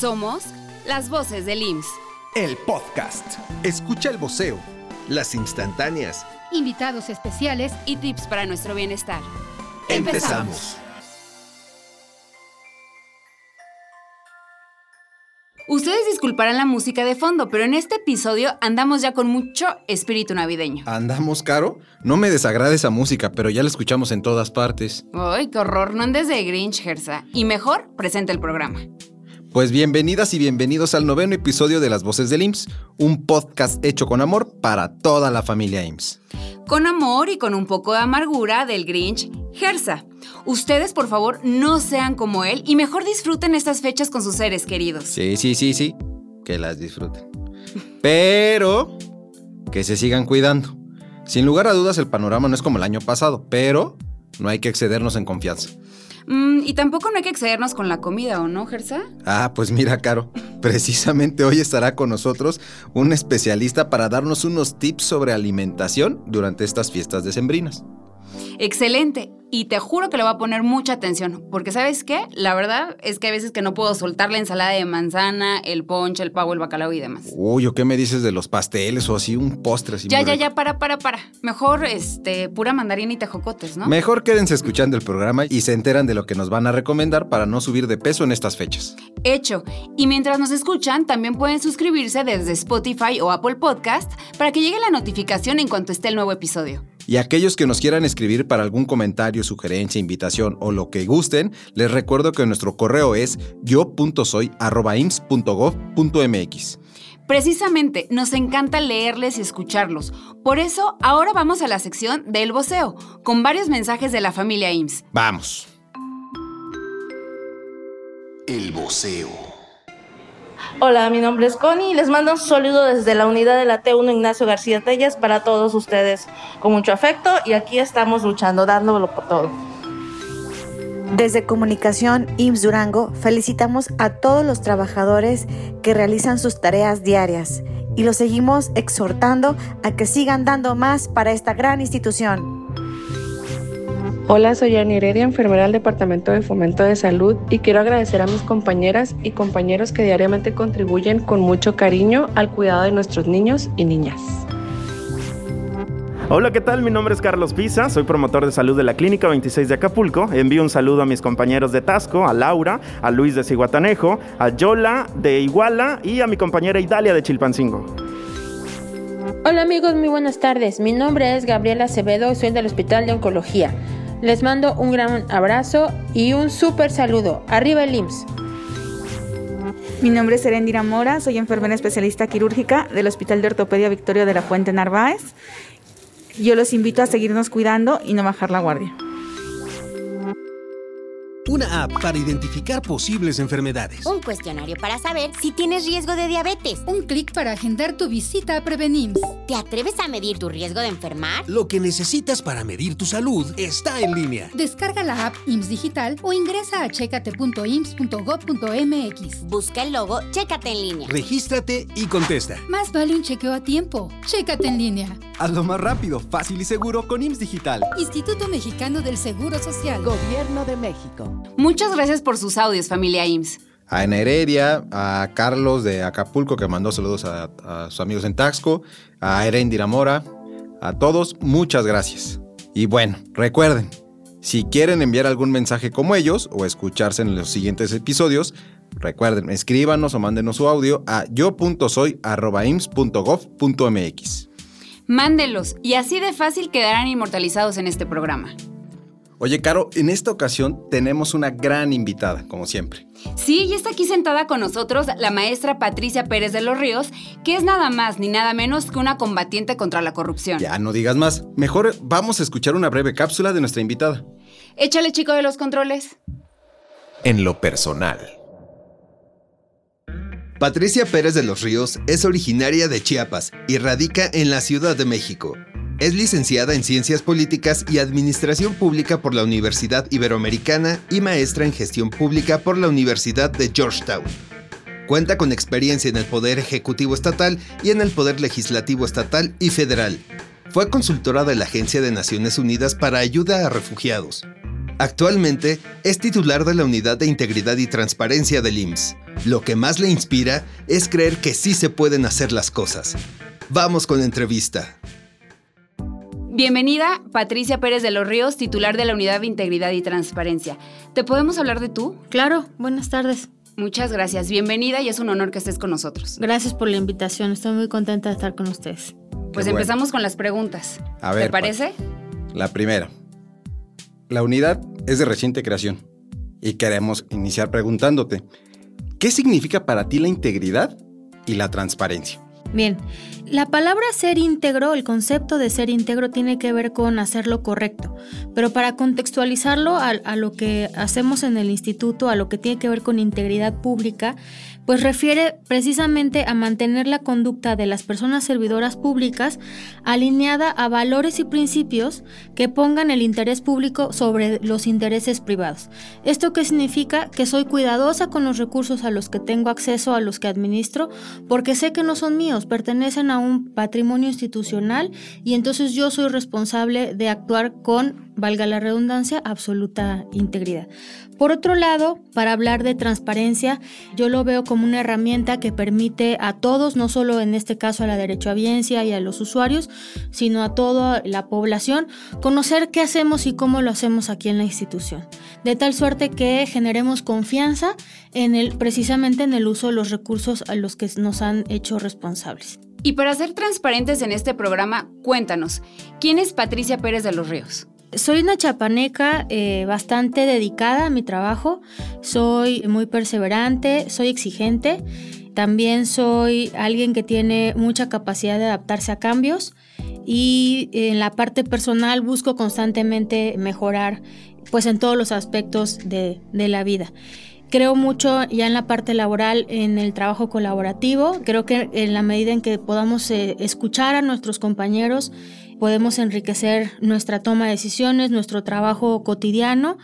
Somos las voces del IMSS. El podcast. Escucha el voceo. Las instantáneas. Invitados especiales y tips para nuestro bienestar. Empezamos. Ustedes disculparán la música de fondo, pero en este episodio andamos ya con mucho espíritu navideño. ¿Andamos caro? No me desagrada esa música, pero ya la escuchamos en todas partes. Ay, qué horror, no andes de Grinch, Gersa. Y mejor, presenta el programa. Pues bienvenidas y bienvenidos al noveno episodio de Las Voces del IMSS, un podcast hecho con amor para toda la familia IMSS. Con amor y con un poco de amargura del Grinch, Gersa. Ustedes, por favor, no sean como él y mejor disfruten estas fechas con sus seres queridos. Sí, sí, sí, sí, que las disfruten. Pero que se sigan cuidando. Sin lugar a dudas, el panorama no es como el año pasado, pero no hay que excedernos en confianza. Mm, y tampoco no hay que excedernos con la comida, ¿o no, Gersa? Ah, pues mira, Caro, precisamente hoy estará con nosotros un especialista para darnos unos tips sobre alimentación durante estas fiestas decembrinas. Excelente. Y te juro que le voy a poner mucha atención, porque ¿sabes qué? La verdad es que hay veces que no puedo soltar la ensalada de manzana, el ponche, el pavo, el bacalao y demás. Uy, ¿o qué me dices de los pasteles o así un postre así Ya, ya, rico? ya, para, para, para. Mejor, este, pura mandarina y tejocotes, ¿no? Mejor quédense escuchando el programa y se enteran de lo que nos van a recomendar para no subir de peso en estas fechas. Hecho. Y mientras nos escuchan, también pueden suscribirse desde Spotify o Apple Podcast para que llegue la notificación en cuanto esté el nuevo episodio. Y aquellos que nos quieran escribir para algún comentario, sugerencia, invitación o lo que gusten, les recuerdo que nuestro correo es yo.soy.ims.gov.mx. Precisamente, nos encanta leerles y escucharlos. Por eso, ahora vamos a la sección del voceo, con varios mensajes de la familia IMSS. Vamos. El voceo. Hola, mi nombre es Connie y les mando un saludo desde la unidad de la T1 Ignacio García Tellas para todos ustedes. Con mucho afecto y aquí estamos luchando, dándolo por todo. Desde Comunicación IMSS Durango felicitamos a todos los trabajadores que realizan sus tareas diarias y los seguimos exhortando a que sigan dando más para esta gran institución. Hola, soy Ani Heredia, enfermera del Departamento de Fomento de Salud y quiero agradecer a mis compañeras y compañeros que diariamente contribuyen con mucho cariño al cuidado de nuestros niños y niñas. Hola, ¿qué tal? Mi nombre es Carlos Pisa, soy promotor de salud de la Clínica 26 de Acapulco. Envío un saludo a mis compañeros de Tasco, a Laura, a Luis de Ciguatanejo, a Yola de Iguala y a mi compañera Idalia de Chilpancingo. Hola amigos, muy buenas tardes. Mi nombre es Gabriela Acevedo y soy del Hospital de Oncología. Les mando un gran abrazo y un súper saludo. Arriba el IMSS. Mi nombre es Erendira Mora, soy enfermera especialista quirúrgica del Hospital de Ortopedia Victoria de la Fuente Narváez. Yo los invito a seguirnos cuidando y no bajar la guardia. Una app para identificar posibles enfermedades. Un cuestionario para saber si tienes riesgo de diabetes. Un clic para agendar tu visita a Prevenims. ¿Te atreves a medir tu riesgo de enfermar? Lo que necesitas para medir tu salud está en línea. Descarga la app IMSS Digital o ingresa a checate.ims.gov.mx. Busca el logo Chécate en línea. Regístrate y contesta. Más vale un chequeo a tiempo. Chécate en línea. Hazlo más rápido, fácil y seguro con IMSS Digital. Instituto Mexicano del Seguro Social. Gobierno de México. Muchas gracias por sus audios, familia IMSS. A Ana Heredia, a Carlos de Acapulco que mandó saludos a, a sus amigos en Taxco, a Erendira Mora, a todos, muchas gracias. Y bueno, recuerden, si quieren enviar algún mensaje como ellos o escucharse en los siguientes episodios, recuerden, escríbanos o mándenos su audio a yo.soy.ims.gov.mx. Mándenlos y así de fácil quedarán inmortalizados en este programa. Oye, Caro, en esta ocasión tenemos una gran invitada, como siempre. Sí, y está aquí sentada con nosotros la maestra Patricia Pérez de los Ríos, que es nada más ni nada menos que una combatiente contra la corrupción. Ya no digas más. Mejor vamos a escuchar una breve cápsula de nuestra invitada. Échale, chico de los controles. En lo personal. Patricia Pérez de los Ríos es originaria de Chiapas y radica en la Ciudad de México. Es licenciada en Ciencias Políticas y Administración Pública por la Universidad Iberoamericana y maestra en Gestión Pública por la Universidad de Georgetown. Cuenta con experiencia en el Poder Ejecutivo Estatal y en el Poder Legislativo Estatal y Federal. Fue consultora de la Agencia de Naciones Unidas para Ayuda a Refugiados. Actualmente es titular de la Unidad de Integridad y Transparencia del IMSS. Lo que más le inspira es creer que sí se pueden hacer las cosas. Vamos con la entrevista. Bienvenida, Patricia Pérez de los Ríos, titular de la Unidad de Integridad y Transparencia. ¿Te podemos hablar de tú? Claro, buenas tardes. Muchas gracias, bienvenida y es un honor que estés con nosotros. Gracias por la invitación, estoy muy contenta de estar con ustedes. Pues Qué bueno. empezamos con las preguntas. A ver, ¿Te parece? La primera. La unidad es de reciente creación y queremos iniciar preguntándote, ¿qué significa para ti la integridad y la transparencia? Bien, la palabra ser íntegro, el concepto de ser íntegro tiene que ver con hacer lo correcto, pero para contextualizarlo a, a lo que hacemos en el instituto, a lo que tiene que ver con integridad pública, pues refiere precisamente a mantener la conducta de las personas servidoras públicas alineada a valores y principios que pongan el interés público sobre los intereses privados. ¿Esto qué significa? Que soy cuidadosa con los recursos a los que tengo acceso, a los que administro, porque sé que no son míos, pertenecen a un patrimonio institucional y entonces yo soy responsable de actuar con, valga la redundancia, absoluta integridad. Por otro lado, para hablar de transparencia, yo lo veo como una herramienta que permite a todos, no solo en este caso a la derechohabiencia y a los usuarios, sino a toda la población, conocer qué hacemos y cómo lo hacemos aquí en la institución. De tal suerte que generemos confianza en el, precisamente en el uso de los recursos a los que nos han hecho responsables. Y para ser transparentes en este programa, cuéntanos, ¿quién es Patricia Pérez de los Ríos? Soy una chapaneca eh, bastante dedicada a mi trabajo, soy muy perseverante, soy exigente, también soy alguien que tiene mucha capacidad de adaptarse a cambios y en la parte personal busco constantemente mejorar pues en todos los aspectos de, de la vida. Creo mucho ya en la parte laboral, en el trabajo colaborativo. Creo que en la medida en que podamos eh, escuchar a nuestros compañeros, podemos enriquecer nuestra toma de decisiones, nuestro trabajo cotidiano.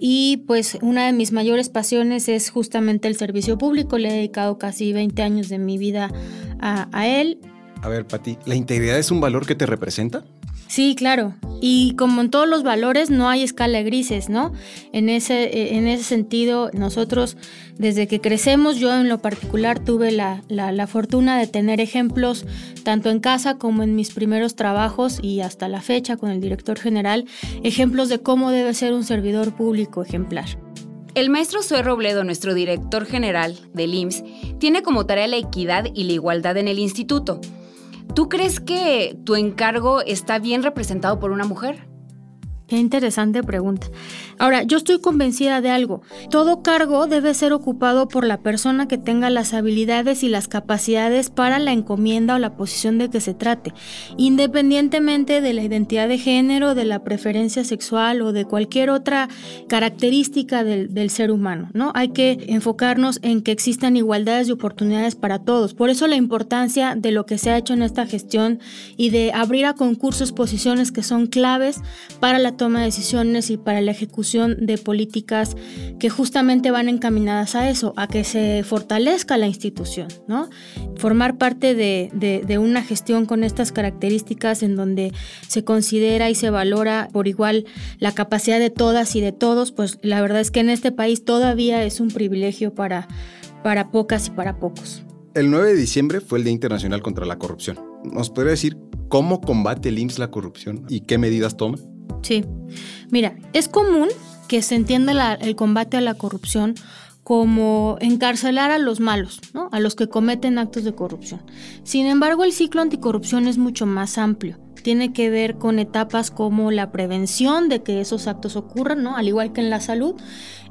Y pues una de mis mayores pasiones es justamente el servicio público. Le he dedicado casi 20 años de mi vida a, a él. A ver, Pati, ¿la integridad es un valor que te representa? Sí, claro. Y como en todos los valores, no hay escala grises, ¿no? En ese, en ese sentido, nosotros, desde que crecemos, yo en lo particular tuve la, la, la, fortuna de tener ejemplos, tanto en casa como en mis primeros trabajos y hasta la fecha con el director general, ejemplos de cómo debe ser un servidor público ejemplar. El maestro Zoe Robledo, nuestro director general del IMSS, tiene como tarea la equidad y la igualdad en el instituto. ¿Tú crees que tu encargo está bien representado por una mujer? Qué interesante pregunta. Ahora, yo estoy convencida de algo. Todo cargo debe ser ocupado por la persona que tenga las habilidades y las capacidades para la encomienda o la posición de que se trate, independientemente de la identidad de género, de la preferencia sexual o de cualquier otra característica del, del ser humano. ¿no? Hay que enfocarnos en que existan igualdades de oportunidades para todos. Por eso la importancia de lo que se ha hecho en esta gestión y de abrir a concursos posiciones que son claves para la toma de decisiones y para la ejecución de políticas que justamente van encaminadas a eso, a que se fortalezca la institución, ¿no? Formar parte de, de, de una gestión con estas características en donde se considera y se valora por igual la capacidad de todas y de todos, pues la verdad es que en este país todavía es un privilegio para, para pocas y para pocos. El 9 de diciembre fue el Día Internacional contra la Corrupción. ¿Nos podría decir cómo combate el IMSS la corrupción y qué medidas toma? Sí. Mira, es común que se entienda el combate a la corrupción como encarcelar a los malos, ¿no? a los que cometen actos de corrupción. Sin embargo, el ciclo anticorrupción es mucho más amplio. Tiene que ver con etapas como la prevención de que esos actos ocurran, ¿no? al igual que en la salud,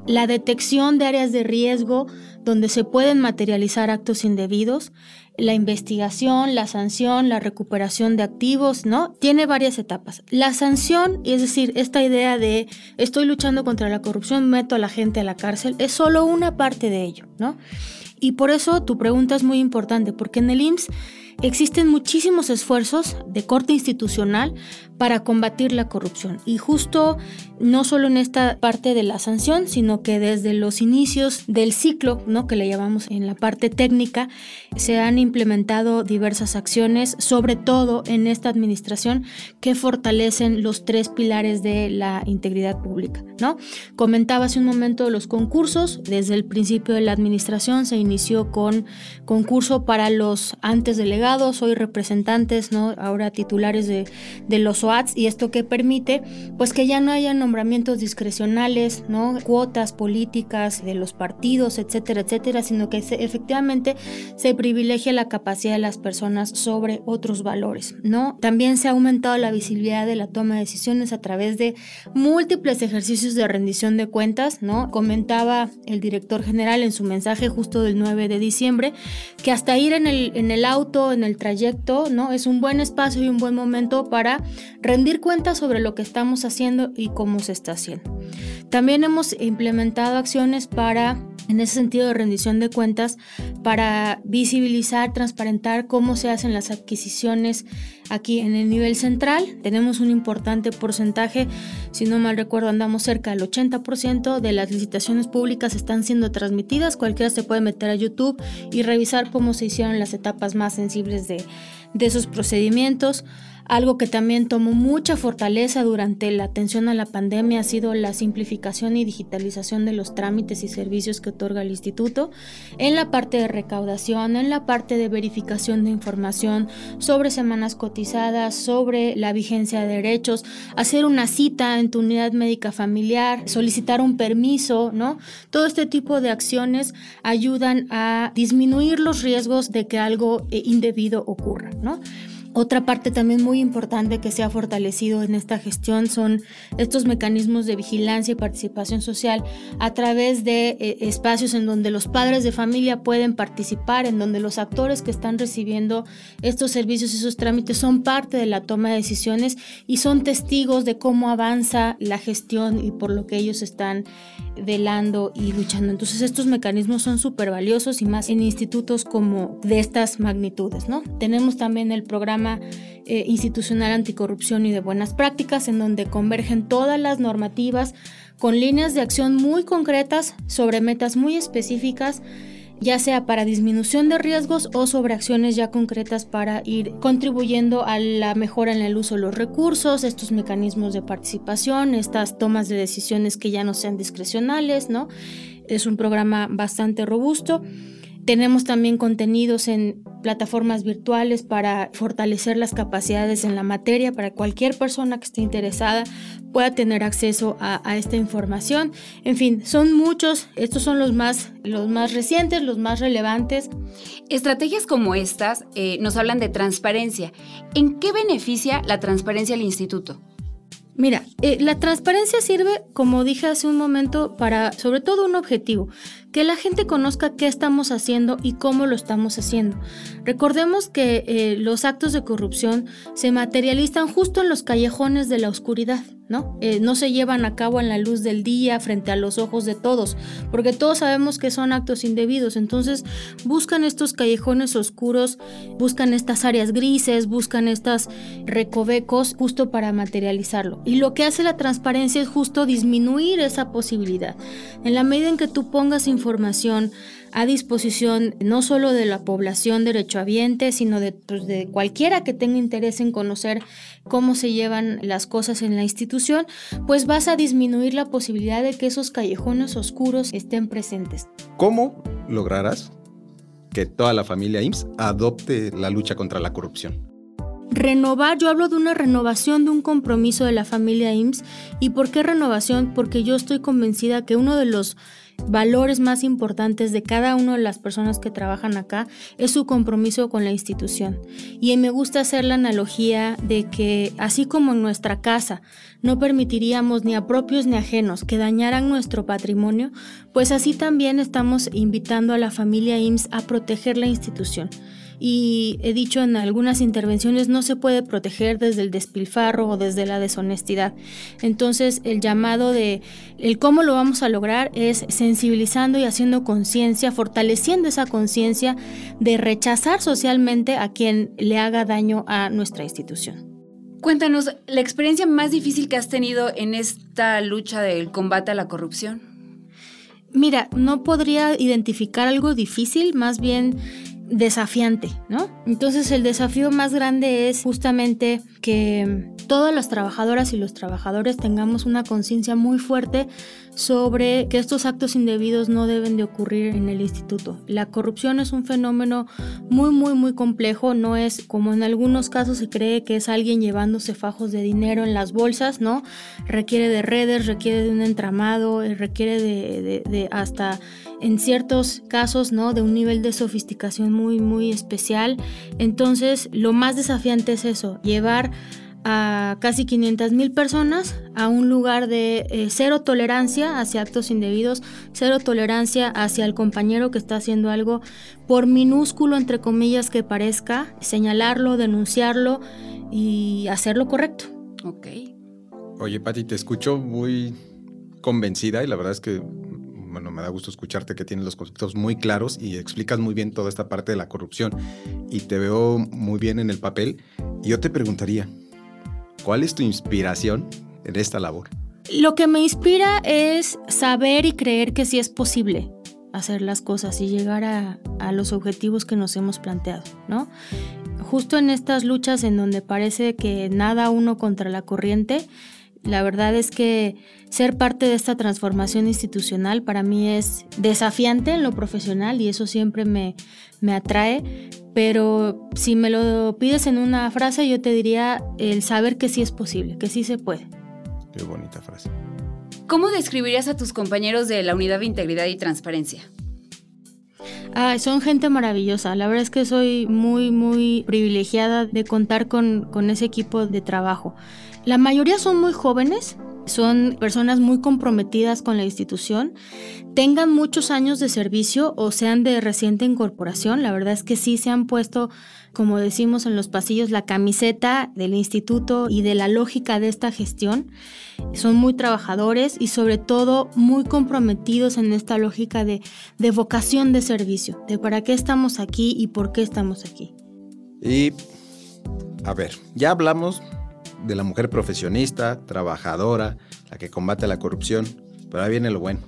la detección de áreas de riesgo donde se pueden materializar actos indebidos, la investigación, la sanción, la recuperación de activos, ¿no? Tiene varias etapas. La sanción, es decir, esta idea de estoy luchando contra la corrupción, meto a la gente a la cárcel, es solo una parte de ello, ¿no? Y por eso tu pregunta es muy importante, porque en el IMSS existen muchísimos esfuerzos de corte institucional para combatir la corrupción. Y justo no solo en esta parte de la sanción, sino que desde los inicios del ciclo, ¿no? que le llamamos en la parte técnica, se han implementado diversas acciones, sobre todo en esta administración, que fortalecen los tres pilares de la integridad pública. ¿no? Comentaba hace un momento los concursos. Desde el principio de la administración se inició con concurso para los antes delegados, hoy representantes, ¿no? ahora titulares de, de los OATS, y esto que permite pues que ya no haya nombramientos discrecionales, ¿no? cuotas políticas de los partidos, etcétera, etcétera, sino que efectivamente se privilegia la capacidad de las personas sobre otros valores. ¿no? También se ha aumentado la visibilidad de la toma de decisiones a través de múltiples ejercicios de rendición de cuentas. ¿no? Comentaba el director general en su mensaje justo del 9 de diciembre que hasta ir en el, en el auto, en el trayecto, ¿no? es un buen espacio y un buen momento para rendir cuentas sobre lo que estamos haciendo y cómo se está haciendo. También hemos implementado acciones para, en ese sentido de rendición de cuentas, para visibilizar, transparentar cómo se hacen las adquisiciones aquí en el nivel central. Tenemos un importante porcentaje, si no mal recuerdo, andamos cerca del 80% de las licitaciones públicas están siendo transmitidas. Cualquiera se puede meter a YouTube y revisar cómo se hicieron las etapas más sensibles de, de esos procedimientos. Algo que también tomó mucha fortaleza durante la atención a la pandemia ha sido la simplificación y digitalización de los trámites y servicios que otorga el instituto en la parte de recaudación, en la parte de verificación de información sobre semanas cotizadas, sobre la vigencia de derechos, hacer una cita en tu unidad médica familiar, solicitar un permiso, ¿no? Todo este tipo de acciones ayudan a disminuir los riesgos de que algo eh, indebido ocurra, ¿no? Otra parte también muy importante que se ha fortalecido en esta gestión son estos mecanismos de vigilancia y participación social a través de eh, espacios en donde los padres de familia pueden participar, en donde los actores que están recibiendo estos servicios, esos trámites son parte de la toma de decisiones y son testigos de cómo avanza la gestión y por lo que ellos están velando y luchando. Entonces estos mecanismos son súper valiosos y más en institutos como de estas magnitudes, ¿no? Tenemos también el programa eh, institucional anticorrupción y de buenas prácticas, en donde convergen todas las normativas con líneas de acción muy concretas sobre metas muy específicas ya sea para disminución de riesgos o sobre acciones ya concretas para ir contribuyendo a la mejora en el uso de los recursos, estos mecanismos de participación, estas tomas de decisiones que ya no sean discrecionales, ¿no? Es un programa bastante robusto. Tenemos también contenidos en plataformas virtuales para fortalecer las capacidades en la materia, para cualquier persona que esté interesada pueda tener acceso a, esta información. En fin, son muchos, estos son los más, los más recientes, los más relevantes. Estrategias como estas eh, nos hablan de transparencia. ¿En qué beneficia la transparencia al instituto? Mira, eh, la transparencia sirve, como dije hace un momento, para sobre todo un objetivo, que la gente conozca qué estamos haciendo y cómo lo estamos haciendo. Recordemos que eh, los actos de corrupción se materializan justo en los callejones de la oscuridad, ¿no? Eh, no se llevan a cabo en la luz del día frente a los ojos de todos, porque todos sabemos que son actos indebidos. Entonces buscan estos callejones oscuros, buscan estas áreas grises, buscan estos recovecos justo para materializarlo. Y lo que hace la transparencia es justo disminuir esa posibilidad. En la medida en que tú pongas información, información a disposición no solo de la población derechohabiente, sino de, pues, de cualquiera que tenga interés en conocer cómo se llevan las cosas en la institución, pues vas a disminuir la posibilidad de que esos callejones oscuros estén presentes. ¿Cómo lograrás que toda la familia IMSS adopte la lucha contra la corrupción? Renovar, yo hablo de una renovación de un compromiso de la familia IMSS. ¿Y por qué renovación? Porque yo estoy convencida que uno de los valores más importantes de cada una de las personas que trabajan acá es su compromiso con la institución. Y me gusta hacer la analogía de que así como en nuestra casa no permitiríamos ni a propios ni ajenos que dañaran nuestro patrimonio, pues así también estamos invitando a la familia IMSS a proteger la institución y he dicho en algunas intervenciones no se puede proteger desde el despilfarro o desde la deshonestidad. Entonces el llamado de el cómo lo vamos a lograr es sensibilizando y haciendo conciencia, fortaleciendo esa conciencia de rechazar socialmente a quien le haga daño a nuestra institución. Cuéntanos, la experiencia más difícil que has tenido en esta lucha del combate a la corrupción. Mira, no podría identificar algo difícil, más bien desafiante, ¿no? Entonces el desafío más grande es justamente que todas las trabajadoras y los trabajadores tengamos una conciencia muy fuerte sobre que estos actos indebidos no deben de ocurrir en el instituto. La corrupción es un fenómeno muy, muy, muy complejo, no es como en algunos casos se cree que es alguien llevándose fajos de dinero en las bolsas, ¿no? Requiere de redes, requiere de un entramado, eh, requiere de, de hasta en ciertos casos, ¿no? De un nivel de sofisticación muy, muy especial. Entonces, lo más desafiante es eso, llevar a casi 500 mil personas a un lugar de eh, cero tolerancia hacia actos indebidos, cero tolerancia hacia el compañero que está haciendo algo, por minúsculo entre comillas que parezca, señalarlo, denunciarlo y hacerlo correcto. Ok. Oye, Pati, te escucho muy convencida y la verdad es que bueno, me da gusto escucharte que tienes los conceptos muy claros y explicas muy bien toda esta parte de la corrupción y te veo muy bien en el papel. Y yo te preguntaría, ¿cuál es tu inspiración en esta labor? Lo que me inspira es saber y creer que sí es posible hacer las cosas y llegar a, los objetivos que nos hemos planteado, ¿no? Justo en estas luchas en donde parece que nada uno contra la corriente, la verdad es que ser parte de esta transformación institucional para mí es desafiante en lo profesional y eso siempre me, me atrae, pero si me lo pides en una frase yo te diría el saber que sí es posible, que sí se puede. Qué bonita frase. ¿Cómo describirías a tus compañeros de la Unidad de Integridad y Transparencia? Ah, son gente maravillosa. La verdad es que soy muy, muy privilegiada de contar con, con ese equipo de trabajo. La mayoría son muy jóvenes, son personas muy comprometidas con la institución, tengan muchos años de servicio o sean de reciente incorporación. La verdad es que sí se han puesto, como decimos en los pasillos, la camiseta del instituto y de la lógica de esta gestión. Son muy trabajadores y sobre todo muy comprometidos en esta lógica de, de vocación de servicio, de para qué estamos aquí y por qué estamos aquí. Y, a ver, ya hablamos de la mujer profesionista, trabajadora, la que combate la corrupción. Pero ahí viene lo bueno.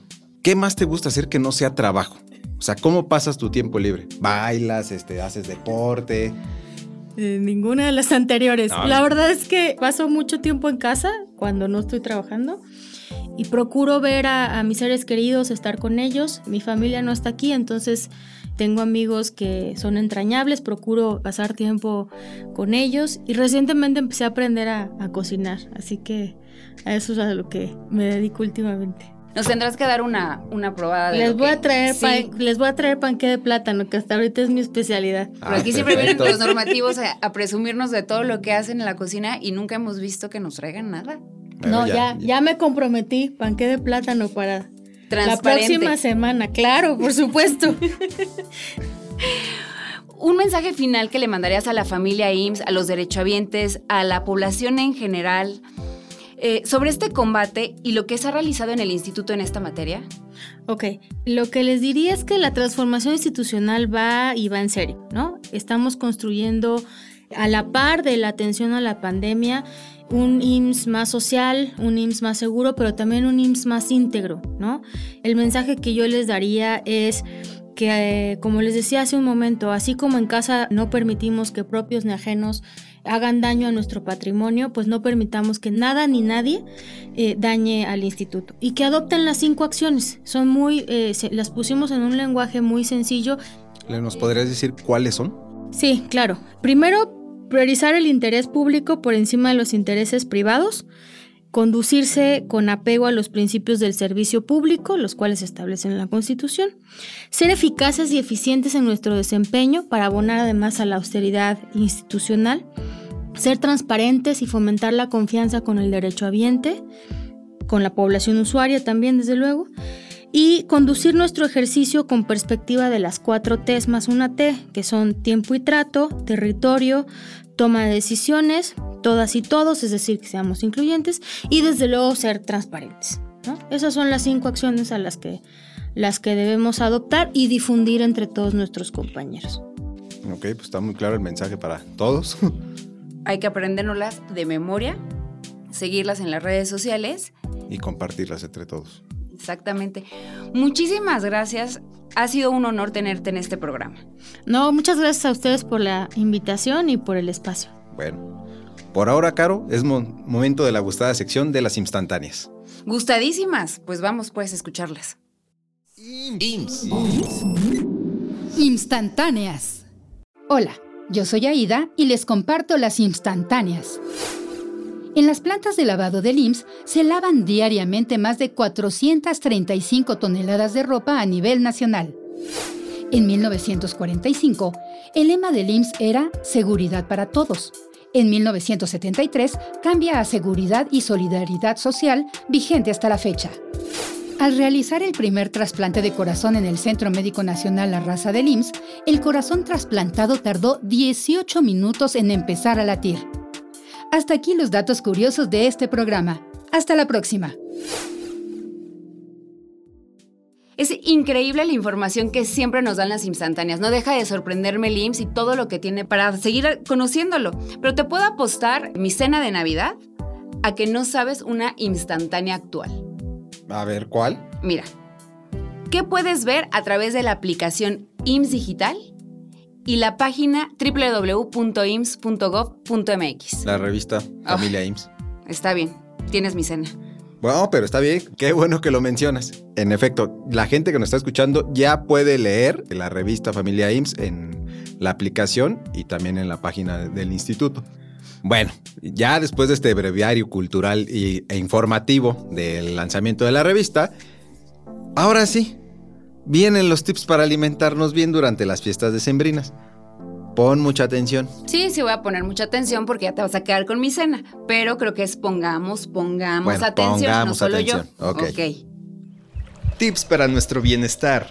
¿Qué más te gusta hacer que no sea trabajo? O sea, ¿cómo pasas tu tiempo libre? ¿Bailas? Este, ¿Haces deporte? Eh, ninguna de las anteriores. La verdad es que paso mucho tiempo en casa cuando no estoy trabajando y procuro ver a, a, mis seres queridos, estar con ellos. Mi familia no está aquí, entonces tengo amigos que son entrañables, procuro pasar tiempo con ellos y recientemente empecé a aprender a, a cocinar, así que a eso es a lo que me dedico últimamente. Nos tendrás que dar una, una probada de les voy que- a traer Sí. pan- les voy a traer panque de plátano que hasta ahorita es mi especialidad. Pero aquí siempre vienen los normativos a, a presumirnos de todo lo que hacen en la cocina y nunca hemos visto que nos traigan nada. no, ya, ya, me comprometí, panque de plátano para la próxima semana, claro, por supuesto. Un mensaje final que le mandarías a la familia IMSS, a los derechohabientes, a la población en general, eh, sobre este combate y lo que se ha realizado en el instituto en esta materia. Ok, lo que les diría es que la transformación institucional va y va en serio, ¿no? Estamos construyendo a la par de la atención a la pandemia un IMSS más social, un IMSS más seguro, pero también un IMSS más íntegro, ¿no? El mensaje que yo les daría es que, eh, como les decía hace un momento, así como en casa no permitimos que propios ni ajenos hagan daño a nuestro patrimonio, pues no permitamos que nada ni nadie eh, dañe al instituto. Y que adopten las cinco acciones. Son muy, eh, se- las pusimos en un lenguaje muy sencillo. ¿Le- ¿Nos podrías decir cuáles son? Sí, claro. Primero, priorizar el interés público por encima de los intereses privados. Conducirse con apego a los principios del servicio público, los cuales se establecen en la Constitución. Ser eficaces y eficientes en nuestro desempeño para abonar además a la austeridad institucional. Ser transparentes y fomentar la confianza con el derecho habiente, con la población usuaria también, desde luego. Y conducir nuestro ejercicio con perspectiva de las cuatro T's más una T, que son tiempo y trato, territorio, toma de decisiones, todas y todos, es decir, que seamos incluyentes, y desde luego ser transparentes. Esas son las cinco acciones a las que, las que debemos adoptar y difundir entre todos nuestros compañeros. Ok, pues está muy claro el mensaje para todos. Hay que aprendérnoslas de memoria, seguirlas en las redes sociales. Y compartirlas entre todos. Exactamente. Muchísimas gracias. Ha sido un honor tenerte en este programa. No, muchas gracias a ustedes por la invitación y por el espacio. Bueno, por ahora, Caro, es momento de la gustada sección de las instantáneas. Gustadísimas. Pues vamos pues a escucharlas. Instantáneas. Hola, yo soy Aida y les comparto las instantáneas. En las plantas de lavado del IMSS se lavan diariamente más de 435 toneladas de ropa a nivel nacional. En 1945, el lema del IMSS era Seguridad para Todos. En 1973 cambia a Seguridad y Solidaridad Social, vigente hasta la fecha. Al realizar el primer trasplante de corazón en el Centro Médico Nacional La Raza del IMSS, el corazón trasplantado tardó 18 minutos en empezar a latir. Hasta aquí los datos curiosos de este programa. Hasta la próxima. Es increíble la información que siempre nos dan las instantáneas. No deja de sorprenderme el IMSS y todo lo que tiene para seguir conociéndolo. Pero te puedo apostar mi cena de Navidad a que no sabes una instantánea actual. A ver, ¿cuál? Mira, ¿qué puedes ver a través de la aplicación IMSS Digital? Y la página www.ims.gov.mx. La revista Familia IMSS. Está bien, tienes mi cena. Bueno, pero está bien, qué bueno que lo mencionas. En efecto, la gente que nos está escuchando ya puede leer la revista Familia IMSS en la aplicación y también en la página del instituto. Bueno, ya después de este breviario cultural e informativo del lanzamiento de la revista, ahora sí, Vienen los tips para alimentarnos bien durante las fiestas decembrinas. Pon mucha atención. Sí, sí voy a poner mucha atención porque ya te vas a quedar con mi cena. Pero creo que es pongamos, pongamos atención, no solo yo. ok. Tips para nuestro bienestar.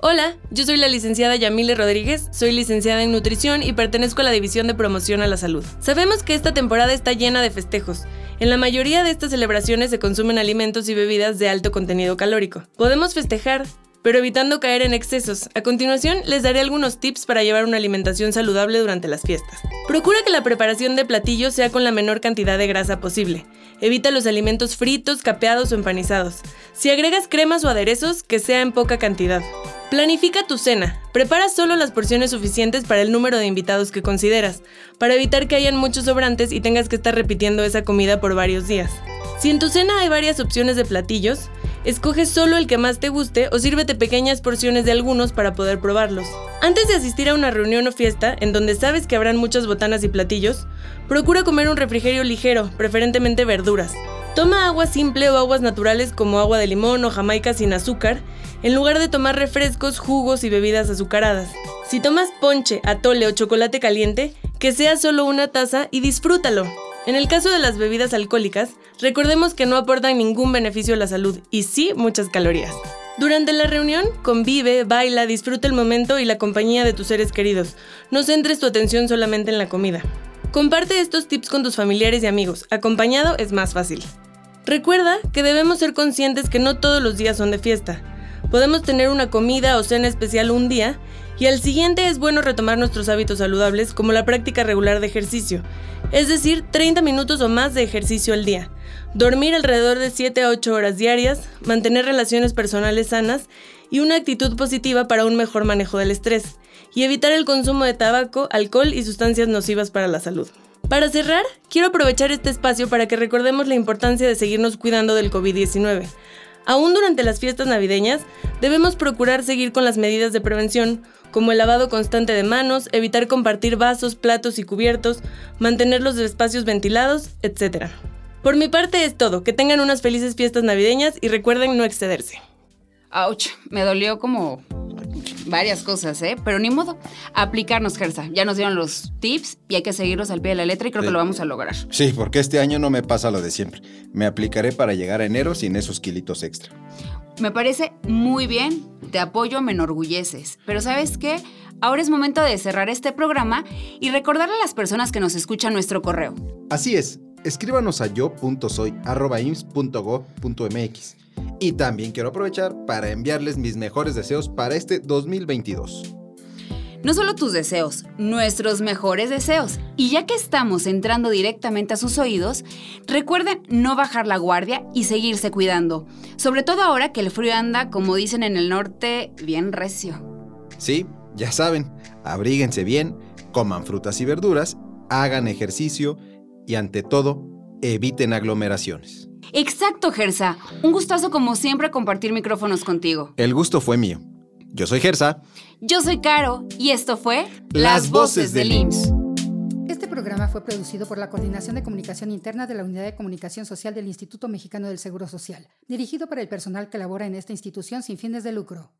Hola, yo soy la licenciada Yamile Rodríguez, soy licenciada en nutrición y pertenezco a la División de Promoción a la Salud. Sabemos que esta temporada está llena de festejos. En la mayoría de estas celebraciones se consumen alimentos y bebidas de alto contenido calórico. Podemos festejar, pero evitando caer en excesos. A continuación, les daré algunos tips para llevar una alimentación saludable durante las fiestas. Procura que la preparación de platillos sea con la menor cantidad de grasa posible. Evita los alimentos fritos, capeados o empanizados. Si agregas cremas o aderezos, que sea en poca cantidad. Planifica tu cena. Prepara solo las porciones suficientes para el número de invitados que consideras, para evitar que hayan muchos sobrantes y tengas que estar repitiendo esa comida por varios días. Si en tu cena hay varias opciones de platillos, escoge solo el que más te guste o sírvete pequeñas porciones de algunos para poder probarlos. Antes de asistir a una reunión o fiesta en donde sabes que habrán muchas botanas y platillos, procura comer un refrigerio ligero, preferentemente verduras. Toma agua simple o aguas naturales como agua de limón o jamaica sin azúcar en lugar de tomar refrescos, jugos y bebidas azucaradas. Si tomas ponche, atole o chocolate caliente, que sea solo una taza y disfrútalo. En el caso de las bebidas alcohólicas, recordemos que no aportan ningún beneficio a la salud y sí muchas calorías. Durante la reunión, convive, baila, disfruta el momento y la compañía de tus seres queridos. No centres tu atención solamente en la comida. Comparte estos tips con tus familiares y amigos. Acompañado es más fácil. Recuerda que debemos ser conscientes que no todos los días son de fiesta. Podemos tener una comida o cena especial un día y al siguiente es bueno retomar nuestros hábitos saludables como la práctica regular de ejercicio, es decir, 30 minutos o más de ejercicio al día, dormir alrededor de 7 a 8 horas diarias, mantener relaciones personales sanas y una actitud positiva para un mejor manejo del estrés, y evitar el consumo de tabaco, alcohol y sustancias nocivas para la salud. Para cerrar, quiero aprovechar este espacio para que recordemos la importancia de seguirnos cuidando del COVID-19 Aún durante las fiestas navideñas, debemos procurar seguir con las medidas de prevención, como el lavado constante de manos, evitar compartir vasos, platos y cubiertos, mantener los espacios ventilados, etc. Por mi parte es todo, que tengan unas felices fiestas navideñas y recuerden no excederse. Ouch, me dolió como varias cosas, ¿eh? Pero ni modo. Aplicarnos, Gersa. Ya nos dieron los tips y hay que seguirlos al pie de la letra y creo que lo vamos a lograr. Sí, porque este año no me pasa lo de siempre. Me aplicaré para llegar a enero sin esos kilitos extra. Me parece muy bien, te apoyo, me enorgulleces. Pero ¿sabes qué? Ahora es momento de cerrar este programa y recordarle a las personas que nos escuchan nuestro correo. Así es, escríbanos a yo.soy.ims.go.mx. Y también quiero aprovechar para enviarles mis mejores deseos para este 2022. No solo tus deseos, nuestros mejores deseos. Y ya que estamos entrando directamente a sus oídos, recuerden no bajar la guardia y seguirse cuidando. Sobre todo ahora que el frío anda, como dicen en el norte, bien recio. Sí, ya saben, abríguense bien, coman frutas y verduras, hagan ejercicio y ante todo, eviten aglomeraciones. Exacto, Gersa. Un gustazo como siempre compartir micrófonos contigo. El gusto fue mío. Yo soy Gersa. Yo soy Caro y esto fue Las Voces del IMSS. Este programa fue producido por la Coordinación de Comunicación Interna de la Unidad de Comunicación Social del Instituto Mexicano del Seguro Social, dirigido para el personal que labora en esta institución sin fines de lucro.